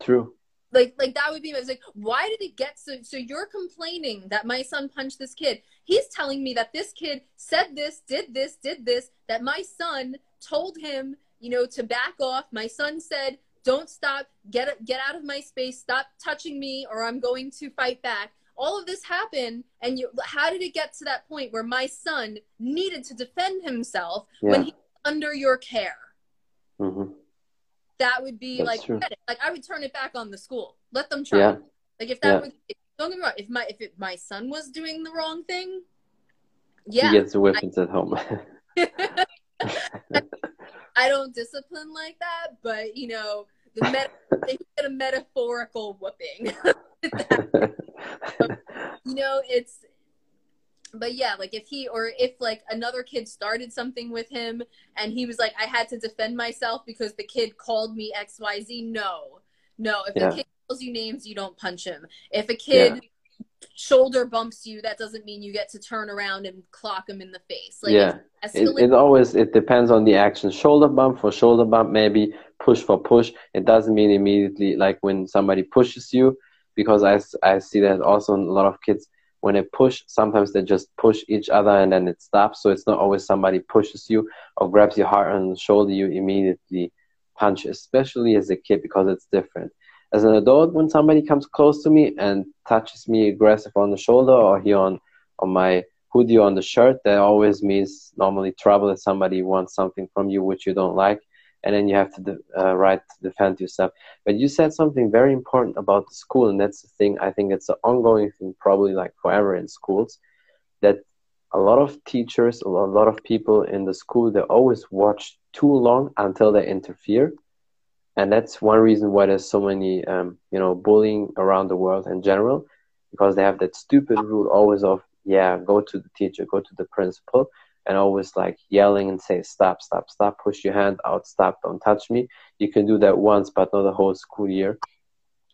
True. Like, like that would be. I was like, why did it get so? So you're complaining that my son punched this kid. He's telling me that this kid said this, did this, did this. That my son told him, you know, to back off. My son said, don't stop get get out of my space stop touching me or i'm going to fight back all of this happened and you how did it get to that point where my son needed to defend himself yeah. when he's under your care mm-hmm. that would be That's like true. like i would turn it back on the school let them try yeah. like if that yeah. was don't get me wrong if my if it, my son was doing the wrong thing yeah he gets the weapons I, at home I don't discipline like that, but you know, the they get a metaphorical whooping. you know, it's but yeah, like if he or if like another kid started something with him and he was like, I had to defend myself because the kid called me XYZ. No. No. If yeah. the kid calls you names, you don't punch him. If a kid yeah shoulder bumps you, that doesn't mean you get to turn around and clock him in the face. Like, yeah, it, it always it depends on the action. Shoulder bump for shoulder bump, maybe push for push. It doesn't mean immediately like when somebody pushes you, because I I see that also in a lot of kids when they push, sometimes they just push each other and then it stops. So it's not always somebody pushes you or grabs your heart on the shoulder, you immediately punch, especially as a kid because it's different as an adult when somebody comes close to me and touches me aggressive on the shoulder or here on on my hoodie on the shirt that always means normally trouble if somebody wants something from you which you don't like and then you have to de- uh, right to defend yourself. But you said something very important about the school and that's the thing i think it's an ongoing thing probably like forever in schools that a lot of teachers a lot of people in the school they always watch too long until they interfere and that's one reason why there's so many um, you know bullying around the world in general because they have that stupid rule always of yeah go to the teacher go to the principal and always like yelling and say stop stop stop push your hand out stop don't touch me. You can do that once but not the whole school year.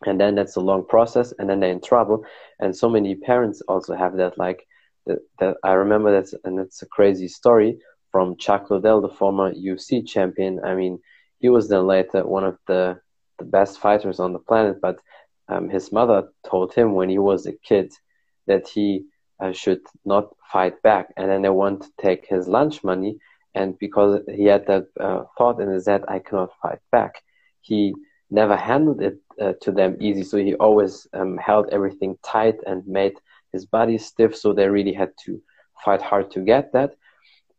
And then that's a long process and then they're in trouble. And so many parents also have that like that, that i remember that's and it's a crazy story from chuck liddell the former ufc champion. I mean he was then later one of the, the best fighters on the planet. But um, his mother told him when he was a kid that he uh, should not fight back. And then they want to take his lunch money. And because he had that uh, thought in his head, I cannot fight back, he never handled it uh, to them easy. So he always um, held everything tight and made his body stiff. So they really had to fight hard to get that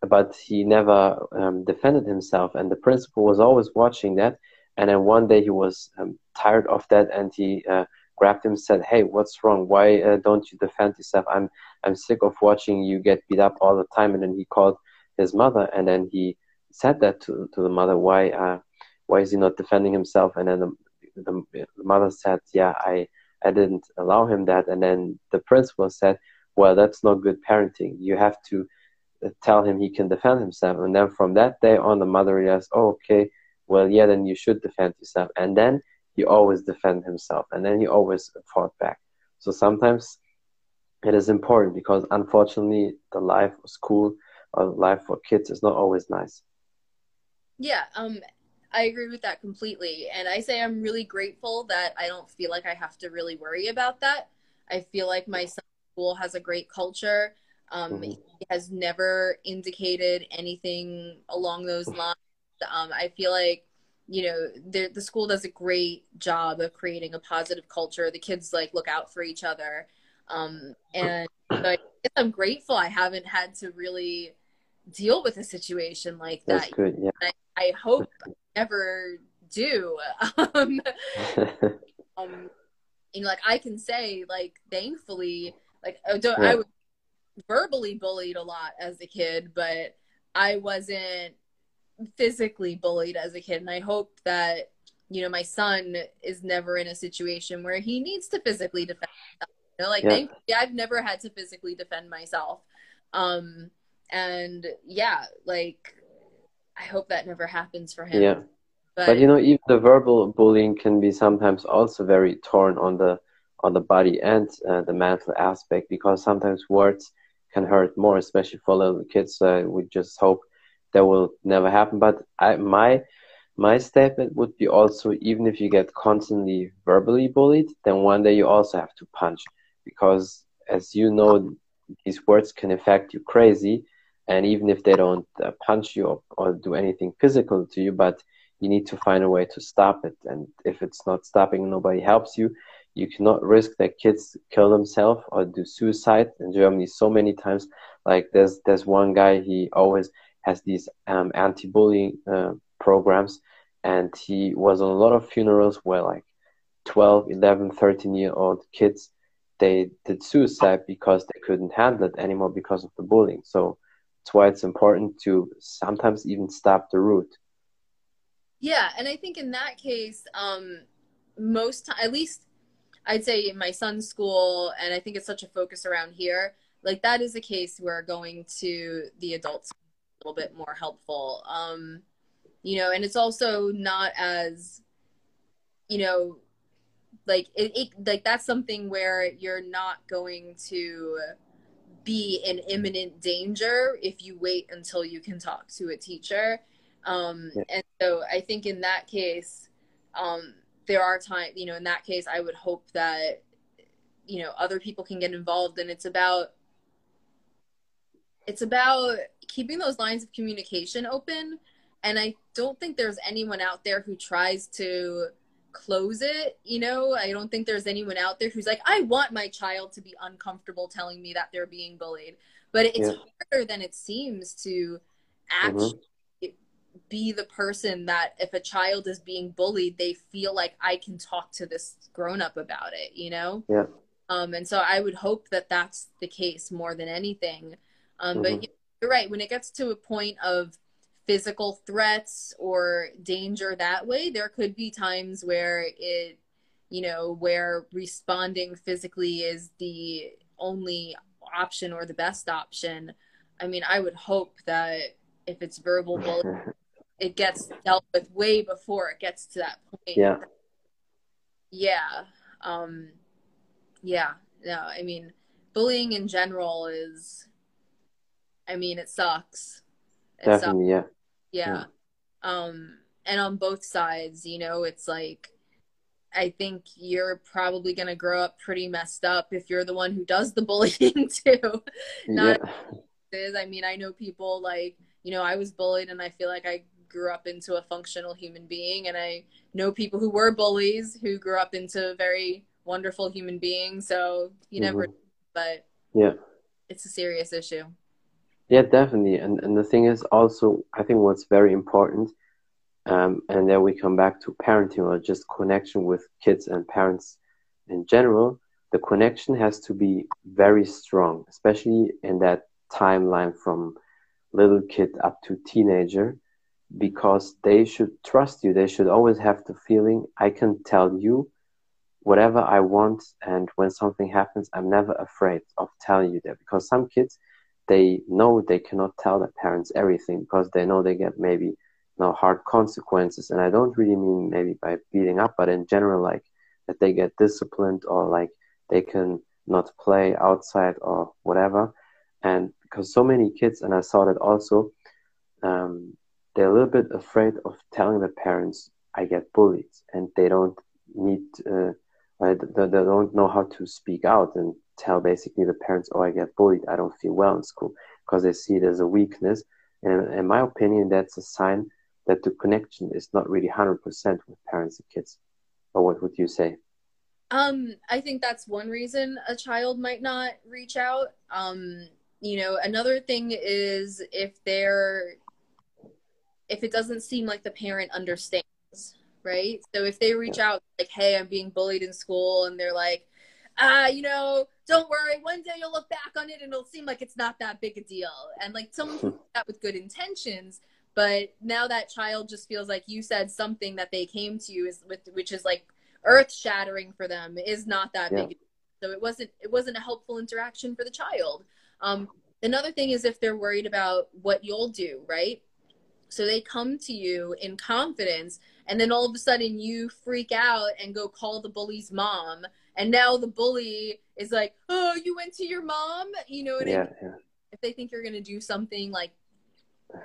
but he never um, defended himself. And the principal was always watching that. And then one day he was um, tired of that, and he uh, grabbed him and said, "Hey, what's wrong? Why uh, don't you defend yourself? I'm I'm sick of watching you get beat up all the time." And then he called his mother, and then he said that to to the mother, "Why uh, why is he not defending himself?" And then the, the, the mother said, "Yeah, I I didn't allow him that." And then the principal said, "Well, that's not good parenting. You have to." Tell him he can defend himself. And then from that day on, the mother realized, oh, okay, well, yeah, then you should defend yourself. And then he always defend himself, and then he always fought back. So sometimes it is important because unfortunately, the life of school or life for kids is not always nice. Yeah, um, I agree with that completely. And I say I'm really grateful that I don't feel like I have to really worry about that. I feel like my school has a great culture. Um, mm-hmm. He has never indicated anything along those lines. Um, I feel like you know the the school does a great job of creating a positive culture. The kids like look out for each other, um, and I I'm grateful I haven't had to really deal with a situation like that. That's good. Yeah. I, I, hope I never do. um, um, you know, like I can say, like thankfully, like I, yeah. I was verbally bullied a lot as a kid, but I wasn't physically bullied as a kid and i hope that you know my son is never in a situation where he needs to physically defend himself. you know like yeah. thankfully i've never had to physically defend myself um and yeah like i hope that never happens for him yeah but, but you know even the verbal bullying can be sometimes also very torn on the on the body and uh, the mental aspect because sometimes words can hurt more especially for little kids uh, we just hope that will never happen. But I, my my statement would be also even if you get constantly verbally bullied, then one day you also have to punch because as you know, these words can affect you crazy. And even if they don't uh, punch you or, or do anything physical to you, but you need to find a way to stop it. And if it's not stopping, nobody helps you. You cannot risk that kids kill themselves or do suicide in Germany so many times. Like there's there's one guy he always has these um, anti-bullying uh, programs. And he was on a lot of funerals where like 12 11 13 year old kids they did suicide because they couldn't handle it anymore because of the bullying. So that's why it's important to sometimes even stop the root. Yeah and i think in that case um most at least i'd say in my son's school and i think it's such a focus around here like that is a case where going to the adults a little bit more helpful. Um, you know, and it's also not as, you know, like it, it like that's something where you're not going to be in imminent danger if you wait until you can talk to a teacher. Um, yeah. And so I think in that case, um, there are times, you know, in that case, I would hope that, you know, other people can get involved. And it's about, it's about keeping those lines of communication open. And I don't think there's anyone out there who tries to close it. You know, I don't think there's anyone out there who's like, I want my child to be uncomfortable telling me that they're being bullied. But it's yeah. harder than it seems to actually mm-hmm. Be the person that if a child is being bullied, they feel like I can talk to this grown up about it, you know? Yeah. Um, and so I would hope that that's the case more than anything. Um, mm-hmm. But you you're right. When it gets to a point of physical threats or danger that way, there could be times where it, you know, where responding physically is the only option or the best option. I mean, I would hope that if it's verbal bullying, it gets dealt with way before it gets to that point. Yeah. Yeah. Um, yeah. No, I mean, bullying in general is I mean, it sucks. It Definitely, sucks. Yeah. yeah. Yeah. Um, and on both sides, you know, it's like, I think you're probably going to grow up pretty messed up if you're the one who does the bullying too. Not yeah. I mean, I know people like, you know, I was bullied and I feel like I grew up into a functional human being and I know people who were bullies who grew up into very wonderful human beings. So you mm-hmm. never, but yeah, it's a serious issue. Yeah, definitely. And and the thing is also, I think what's very important, um, and then we come back to parenting or just connection with kids and parents in general. The connection has to be very strong, especially in that timeline from little kid up to teenager, because they should trust you. They should always have the feeling I can tell you whatever I want, and when something happens, I'm never afraid of telling you that. Because some kids they know they cannot tell their parents everything because they know they get maybe you know hard consequences and i don't really mean maybe by beating up but in general like that they get disciplined or like they can not play outside or whatever and because so many kids and i saw that also um, they're a little bit afraid of telling the parents i get bullied and they don't need uh, they, they don't know how to speak out and tell basically the parents oh i get bullied. I don't feel well in school because they see it as a weakness. And in my opinion that's a sign that the connection is not really 100% with parents and kids. Or what would you say? Um i think that's one reason a child might not reach out. Um you know another thing is if they're if it doesn't seem like the parent understands right? So if they reach out like hey i'm being bullied in school and they're like ah you know don't worry one day you'll look back on it and it'll seem like it's not that big a deal. And like someone that with good intentions but now that child just feels like you said something that they came to you is with which is like earth shattering for them is not that yeah. big so it wasn't it wasn't a helpful interaction for the child. Um, another thing is if they're worried about what you'll do right so they come to you in confidence and then all of a sudden you freak out and go call the bully's mom and now the bully is like oh you went to your mom you know what yeah, I mean? yeah. if they think you're going to do something like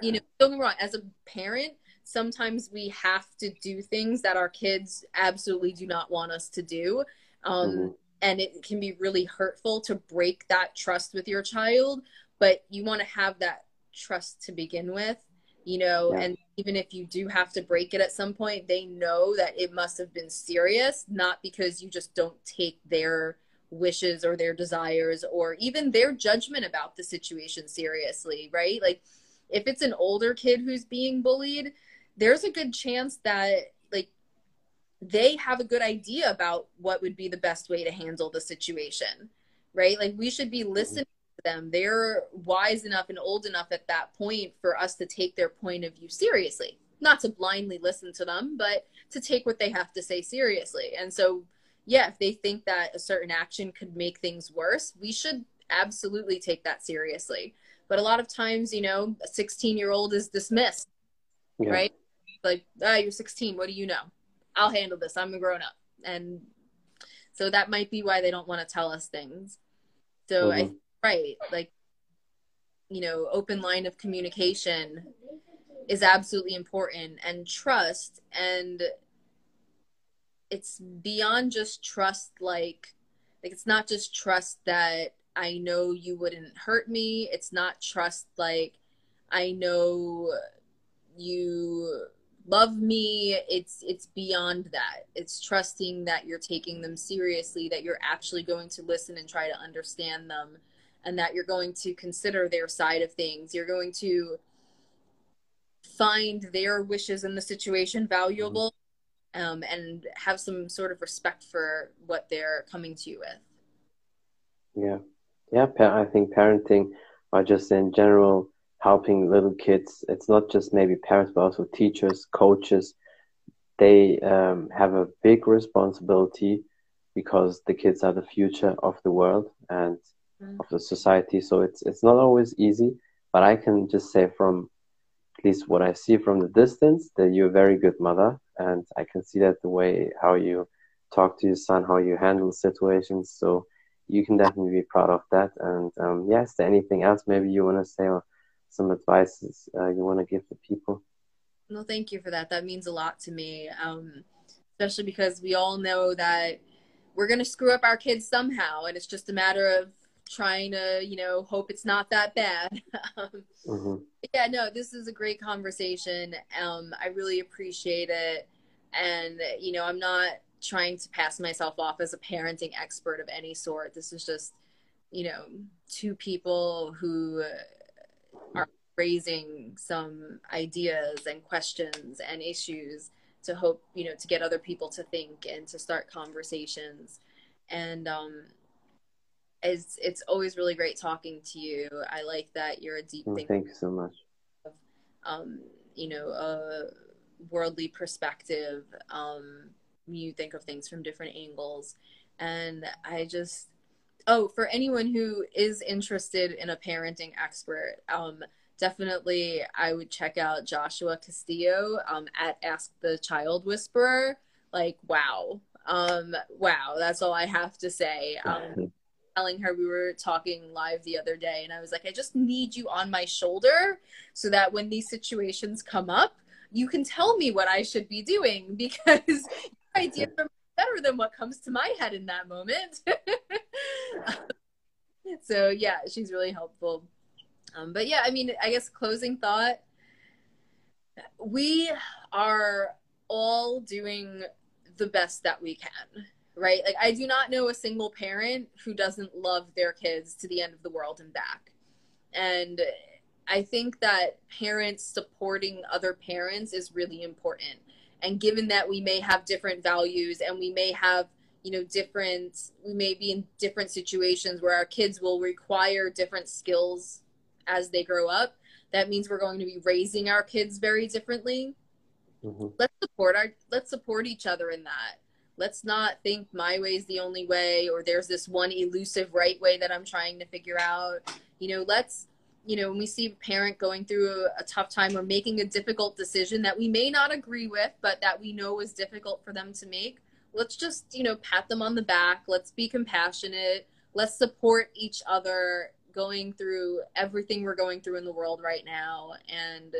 you know don't get me wrong as a parent sometimes we have to do things that our kids absolutely do not want us to do um, mm-hmm. and it can be really hurtful to break that trust with your child but you want to have that trust to begin with you know yeah. and even if you do have to break it at some point they know that it must have been serious not because you just don't take their wishes or their desires or even their judgment about the situation seriously right? Like if it's an older kid who's being bullied there's a good chance that like they have a good idea about what would be the best way to handle the situation right? Like we should be listening them they're wise enough and old enough at that point for us to take their point of view seriously not to blindly listen to them but to take what they have to say seriously and so yeah if they think that a certain action could make things worse we should absolutely take that seriously but a lot of times you know a 16 year old is dismissed yeah. right like, ah, you're 16. What do you know? I'll handle this. I'm a grown up. And so that might be why they don't want to tell us things. So mm-hmm. I, right, like, you know, open line of communication is absolutely important and trust. And it's beyond just trust, like, like it's not just trust that I know you wouldn't hurt me. It's not trust like I know you love me it's it's beyond that it's trusting that you're taking them seriously that you're actually going to listen and try to understand them and that you're going to consider their side of things you're going to find their wishes in the situation valuable mm-hmm. um, and have some sort of respect for what they're coming to you with yeah yeah i think parenting or just in general helping little kids. It's not just maybe parents, but also teachers, coaches. They um, have a big responsibility because the kids are the future of the world and. Of the society. So it's it's not always easy. But I can just say from at least what I see from the distance that you're a very good mother, and I can see that the way how you talk to your son, how you handle situations. So you can definitely be proud of that. And um, yeah, there anything else maybe you want to say or some advices uh, you want to give the people? No, thank you for that. That means a lot to me, um, especially because we all know that we're going to screw up our kids somehow, and it's just a matter of trying to, you know, hope it's not that bad. um, mm-hmm. Yeah, no, this is a great conversation. Um, I really appreciate it, and you know, I'm not trying to pass myself off as a parenting expert of any sort. This is just, you know, two people who are raising some ideas and questions and issues to hope you know to get other people to think and to start conversations and um it's it's always really great talking to you i like that you're a deep well, thank you so much of, um you know a worldly perspective um you think of things from different angles and i just oh, for anyone who is interested in a parenting expert, um, definitely I would check out Joshua Castillo um, at Ask the Child Whisperer. Like, wow. Um, wow, that's all I have to say. Um, telling her we were talking live the other day, and I was like, I just need you on my shoulder so that when these situations come up, you can tell me what I should be doing because your idea are better than what comes to my head in that moment. so yeah, she's really helpful. Um, but yeah, I mean, I guess closing thought. We are all doing the best that we can, right? Like, I do not know a single parent who doesn't love their kids to the end of the world and back. And I think that parents supporting other parents is really important. And given that we may have different values and we may have, you know, different, we may be in different situations where our kids will require different skills as they grow up, that means we're going to be raising our kids very differently. Mm-hmm. Let's support our, let's support each other in that. Let's not think my way is the only way or there's this one elusive right way that I'm trying to figure out. You know, let's you know, when we see a parent going through a, a, tough time or making a difficult decision that we may not agree with, but that we know is difficult for them to make, let's just, you know, pat them on the back. Let's be compassionate. Let's support each other going through everything we're going through in the world right now. And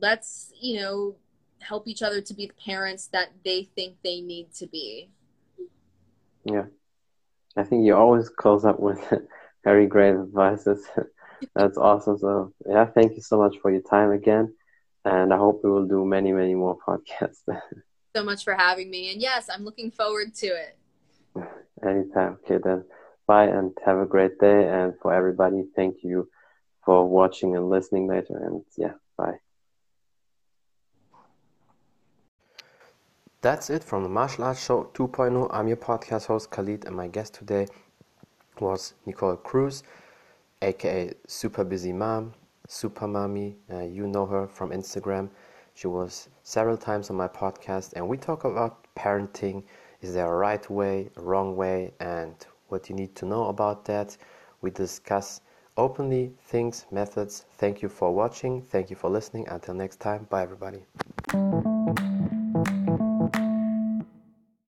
let's, you know, help each other to be the parents that they think they need to be. Yeah. I think you always close up with very great advices. That's awesome. So yeah, thank you so much for your time again. And I hope we will do many, many more podcasts. so much for having me. And yes, I'm looking forward to it. Anytime. Okay, then bye and have a great day. And for everybody, thank you for watching and listening later. And yeah, bye. That's it from the Martial Arts Show 2.0. I'm your podcast host, Khalid, and my guest today was Nicole Cruz aka Super Busy Mom, Super Mommy. Uh, you know her from Instagram. She was several times on my podcast, and we talk about parenting. Is there a right way, a wrong way, and what you need to know about that? We discuss openly things, methods. Thank you for watching. Thank you for listening. Until next time, bye everybody.